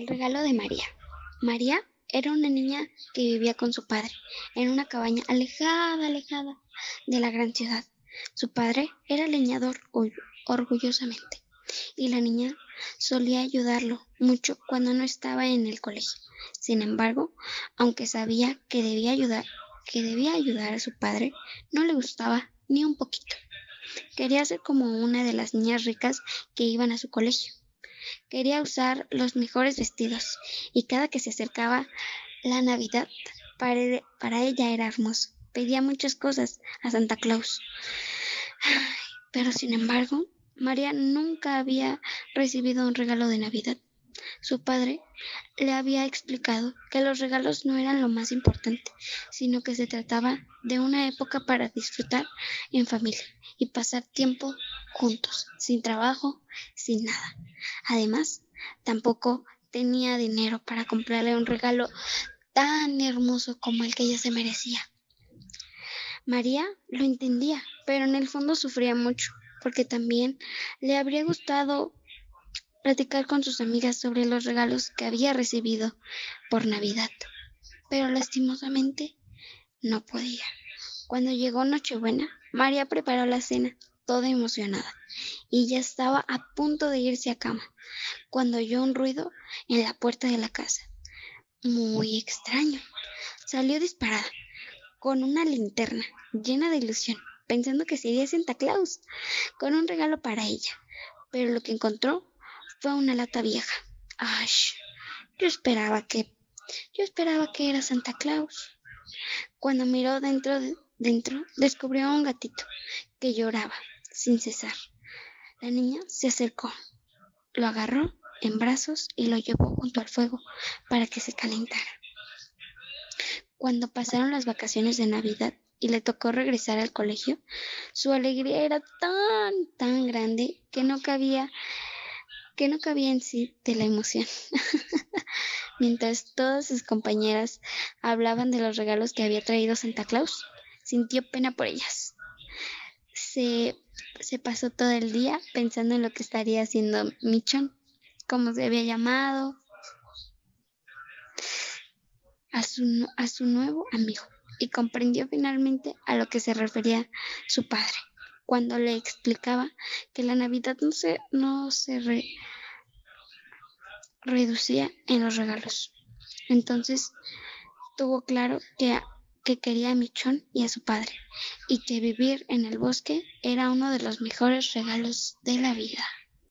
El regalo de María. María era una niña que vivía con su padre en una cabaña alejada, alejada de la gran ciudad. Su padre era leñador orgullosamente y la niña solía ayudarlo mucho cuando no estaba en el colegio. Sin embargo, aunque sabía que debía ayudar, que debía ayudar a su padre, no le gustaba ni un poquito. Quería ser como una de las niñas ricas que iban a su colegio. Quería usar los mejores vestidos y cada que se acercaba la Navidad para, ella era hermoso. Pedía muchas cosas a Santa Claus. Pero sin embargo, María nunca había recibido un regalo de Navidad. Su padre le había explicado que los regalos no eran lo más importante, sino que se trataba de una época para disfrutar en familia y pasar tiempo juntos, sin trabajo, sin nada. Además, tampoco tenía dinero para comprarle un regalo tan hermoso como el que ella se merecía. María lo entendía, pero en el fondo sufría mucho, porque también le habría gustado platicar con sus amigas sobre los regalos que había recibido por Navidad, pero lastimosamente no podía. Cuando llegó Nochebuena, María preparó la cena, toda emocionada, y ya estaba a punto de irse a cama, cuando oyó un ruido en la puerta de la casa. Muy extraño. Salió disparada, con una linterna llena de ilusión, pensando que sería Santa Claus, con un regalo para ella. Pero lo que encontró fue una lata vieja. Ay, yo esperaba que, yo esperaba que era Santa Claus. Cuando miró dentro, dentro, descubrió a un gatito que lloraba sin cesar. La niña se acercó, lo agarró en brazos y lo llevó junto al fuego para que se calentara. Cuando pasaron las vacaciones de Navidad y le tocó regresar al colegio, su alegría era tan, tan grande que no cabía que no cabía en sí de la emoción. Mientras todas sus compañeras hablaban de los regalos que había traído Santa Claus, sintió pena por ellas. Se, se pasó todo el día pensando en lo que estaría haciendo Michon, cómo se había llamado, a su, a su nuevo amigo y comprendió finalmente a lo que se refería su padre cuando le explicaba que la Navidad no se, no se reducía en los regalos. Entonces tuvo claro que, que quería a Michón y a su padre, y que vivir en el bosque era uno de los mejores regalos de la vida.